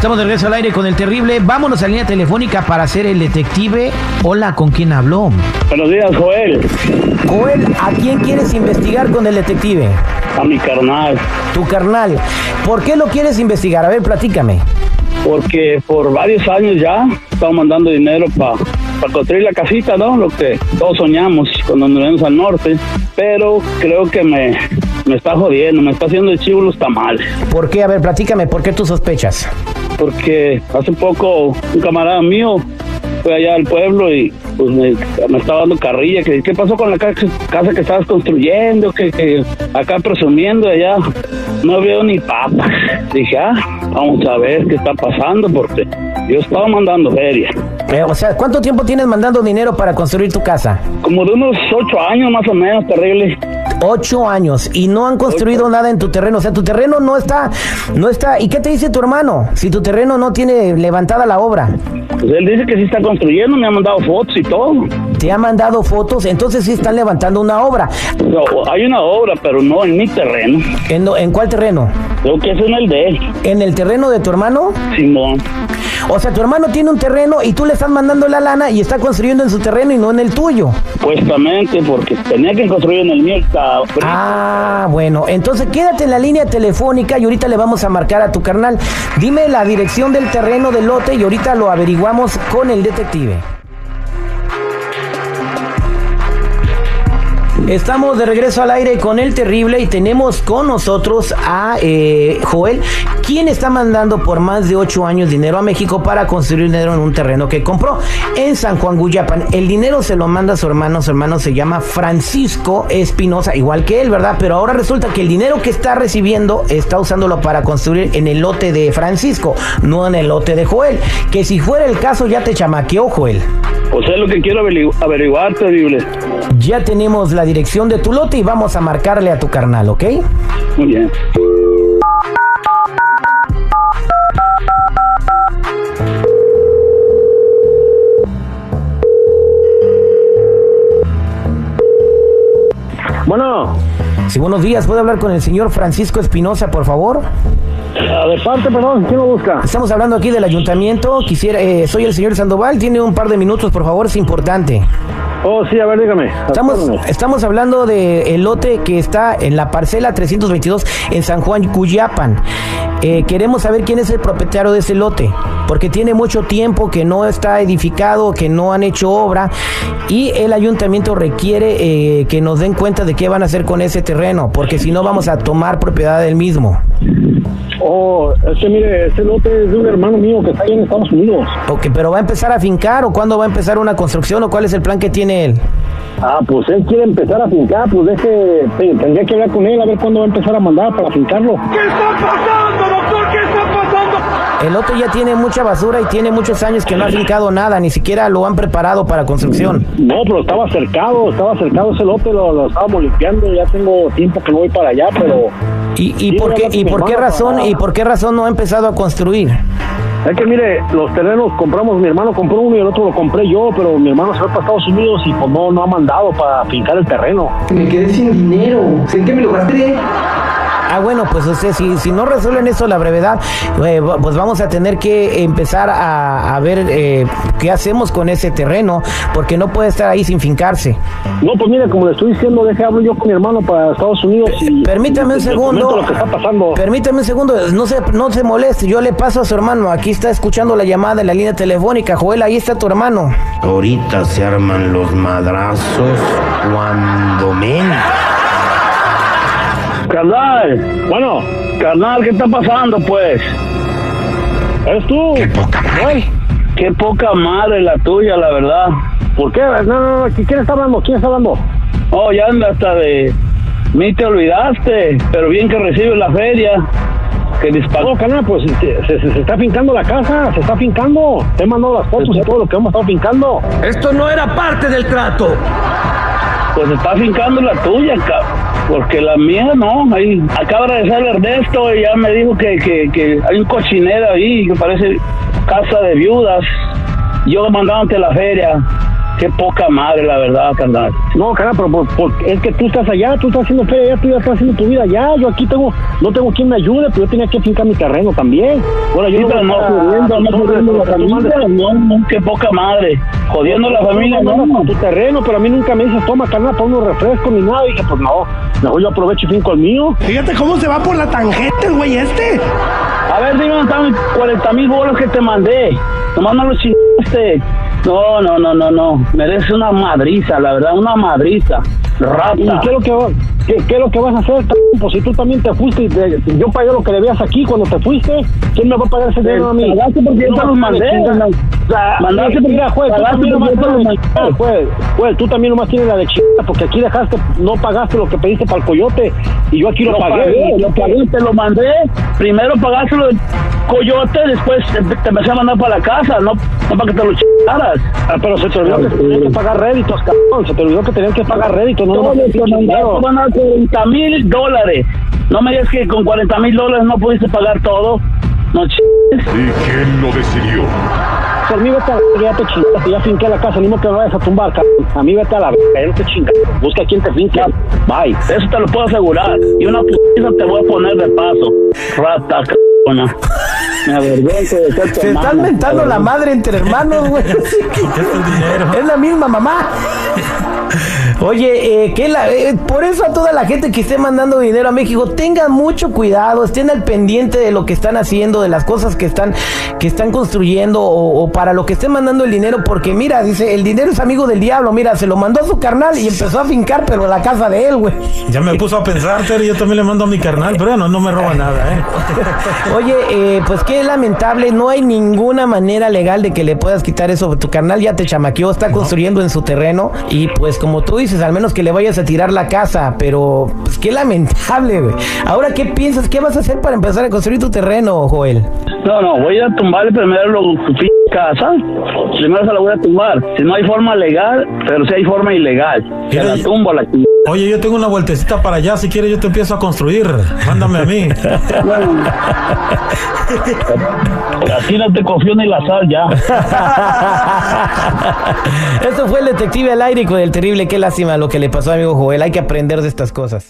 Estamos de regreso al aire con el terrible. Vámonos a línea telefónica para hacer el detective. Hola, ¿con quién habló? Buenos días, Joel. Joel, ¿a quién quieres investigar con el detective? A mi carnal. Tu carnal. ¿Por qué lo quieres investigar? A ver, platícame. Porque por varios años ya estamos mandando dinero para construir la casita, ¿no? Lo que todos soñamos cuando nos vemos al norte. Pero creo que me, me está jodiendo, me está haciendo el chivo los tamales. ¿Por qué? A ver, platícame, ¿por qué tú sospechas? Porque hace poco un camarada mío fue allá al pueblo y pues me, me estaba dando carrilla, que qué pasó con la ca- casa que estabas construyendo, que, que acá presumiendo allá no veo ni papas. Dije, ah, vamos a ver qué está pasando porque yo estaba mandando feria. Eh, o sea, ¿cuánto tiempo tienes mandando dinero para construir tu casa? Como de unos ocho años más o menos, terrible. Ocho años y no han construido nada en tu terreno. O sea, tu terreno no está, no está. ¿Y qué te dice tu hermano? Si tu terreno no tiene levantada la obra. Pues él dice que sí está construyendo, me ha mandado fotos y todo. Te ha mandado fotos, entonces sí están levantando una obra. No, hay una obra, pero no en mi terreno. ¿En, en cuál terreno? Creo que es en el de él, ¿En el terreno de tu hermano? Simón. O sea, tu hermano tiene un terreno y tú le estás mandando la lana y está construyendo en su terreno y no en el tuyo. Supuestamente, porque tenía que construir en el mío. Está. Ah, bueno, entonces quédate en la línea telefónica y ahorita le vamos a marcar a tu carnal. Dime la dirección del terreno del lote y ahorita lo averiguamos con el detective. Estamos de regreso al aire con el terrible y tenemos con nosotros a eh, Joel, quien está mandando por más de ocho años dinero a México para construir dinero en un terreno que compró en San Juan Guyapan. El dinero se lo manda a su hermano, su hermano se llama Francisco Espinosa, igual que él, ¿verdad? Pero ahora resulta que el dinero que está recibiendo está usándolo para construir en el lote de Francisco, no en el lote de Joel. Que si fuera el caso ya te chamaqueó, Joel. Pues es lo que quiero averigu- averiguar, terrible. Ya tenemos la dirección de tu lote y vamos a marcarle a tu carnal, ¿ok? Muy bien. Bueno, Sí, buenos días. ¿Puedo hablar con el señor Francisco Espinosa, por favor? a de parte, perdón, ¿quién lo busca? Estamos hablando aquí del ayuntamiento. Quisiera, eh, soy el señor Sandoval. Tiene un par de minutos, por favor, es importante. Oh, sí, a ver, dígame. Estamos, estamos hablando del lote que está en la parcela 322 en San Juan Cuyapan. Eh, queremos saber quién es el propietario de ese lote, porque tiene mucho tiempo que no está edificado, que no han hecho obra y el ayuntamiento requiere eh, que nos den cuenta de qué van a hacer con ese terreno, porque si no vamos a tomar propiedad del mismo. Oh, es que mire, este lote es de un hermano mío que está ahí en Estados Unidos. Ok, pero va a empezar a fincar o cuándo va a empezar una construcción o cuál es el plan que tiene él. Ah, pues él quiere empezar a fincar, pues deje, te- tendría que hablar con él a ver cuándo va a empezar a mandar para fincarlo. El lote ya tiene mucha basura y tiene muchos años que no ha fincado nada, ni siquiera lo han preparado para construcción. No, pero estaba cercado, estaba cercado ese lote, lo, lo estábamos limpiando, ya tengo tiempo que no voy para allá, pero ¿Y, y por qué y por qué razón para- y por qué razón no ha empezado a construir? es que mire, los terrenos compramos, mi hermano compró uno y el otro lo compré yo, pero mi hermano se fue para Estados Unidos y pues no, no ha mandado para fincar el terreno. Me quedé sin dinero. ¿En qué me lo gasté? Ah, bueno, pues usted, si, si no resuelven eso la brevedad, eh, pues vamos a tener que empezar a, a ver eh, qué hacemos con ese terreno, porque no puede estar ahí sin fincarse. No, pues mire, como le estoy diciendo, deje hablo yo con mi hermano para Estados Unidos y... Permítame un segundo. lo que está pasando. Permítame un segundo, no se, no se moleste, yo le paso a su hermano, aquí está escuchando la llamada en la línea telefónica, Joel, ahí está tu hermano. Ahorita se arman los madrazos cuando menos. Carnal, bueno, carnal, ¿qué está pasando, pues? ¿Eres tú? Qué poca madre. Qué poca madre la tuya, la verdad. ¿Por qué? No, no, no, ¿quién está hablando? ¿Quién está hablando? Oh, ya anda hasta de mí te olvidaste, pero bien que recibes la feria. Que disparó. No, carnal, pues se, se- se está fincando la casa, se está fincando. Te he mandado las fotos y todo lo que hemos estado fincando. Esto no era parte del trato. Pues se está fincando la tuya, ca- porque la mía no. Ahí acaba de regresar Ernesto y ya me dijo que, que, que hay un cochinero ahí que parece casa de viudas. Yo mandándote la feria. Qué poca madre, la verdad, carnal. No, carnal, pero por- por- es que tú estás allá, tú estás haciendo feria allá, tú ya estás haciendo tu vida allá. Yo aquí tengo, no tengo quien me ayude, pero yo tenía que fincar mi terreno también. Ahora yo Sí, no jodiendo, no jodiendo la familia, no, no, qué poca madre. Jodiendo a la familia, no, no. tu terreno, pero a mí nunca me dices, toma carnal para unos refrescos ni nada. Y dije, pues no, mejor yo aprovecho y finco el mío. Fíjate cómo se va por la tangente el güey este. A ver, dime están mis 40 mil bolos que te mandé. Nomás no los chingaste. No, no, no, no, no. Merece una madriza, la verdad, una madriza. ¿Y Rata. qué es lo que, va- qué, qué es lo que vas a hacer? Pues si tú también te fuiste, y te- yo pagué lo que debías aquí cuando te fuiste, ¿quién me va a pagar ese dinero a mí? Pagaste porque yo te los mandé. Mandaste mira, porque- mira, juez, tú también nomás tienes de juez, juez, tú también nomás tienes la de chingada, porque aquí dejaste, no pagaste lo que pediste para el coyote, y yo aquí lo, Lo pagué. pagué, lo pagué, te lo mandé. Primero pagaste lo del coyote, después te, te empecé a mandar para la casa, no, no para que te lo chingaras. Ah, pero se te olvidó que tenían que pagar réditos, cabrón, se te olvidó que tenían que pagar réditos, no mandaste, dinero. van a dar 40 mil dólares. No me digas que con 40 mil dólares no pudiste pagar todo. No chingues. ¿Y quién lo decidió? Por mí vete a la verga, ya te chingaste, ya finqué la casa, ni modo que me vayas a tumbar, cabrón. A mí vete a la verga, ya no te chingas. Busca quien te finque. Bye. Eso te lo puedo asegurar. Y una putiza te voy a poner de paso. Rata, cabrona. Me avergüenzo de ser tu Se están mentando la madre entre hermanos, güey. Es la misma mamá. Oye, eh, que la, eh, por eso a toda la gente que esté mandando dinero a México, tengan mucho cuidado, estén al pendiente de lo que están haciendo, de las cosas que están, que están construyendo o, o para lo que estén mandando el dinero, porque mira, dice, el dinero es amigo del diablo, mira, se lo mandó a su carnal y empezó a fincar, pero la casa de él, güey. Ya me puso a pensar, Terry, yo también le mando a mi carnal, pero no, no me roba nada, ¿eh? Oye, eh, pues qué lamentable, no hay ninguna manera legal de que le puedas quitar eso. Tu carnal ya te chamaqueó, está construyendo en su terreno y pues como tú dices, al menos que le vayas a tirar la casa, pero pues qué lamentable, güey. Ahora, ¿qué piensas? ¿Qué vas a hacer para empezar a construir tu terreno, Joel? No, no, voy a tumbarle primero lo, su p casa. Primero se la voy a tumbar. Si no hay forma legal, pero si hay forma ilegal. Se la tumbo la chingada. Oye, yo tengo una vueltecita para allá, si quieres yo te empiezo a construir. Mándame a mí. Así no te confío ni la sal ya. Esto fue el detective al aire con el terrible, qué lástima lo que le pasó a mi amigo Joel. Hay que aprender de estas cosas.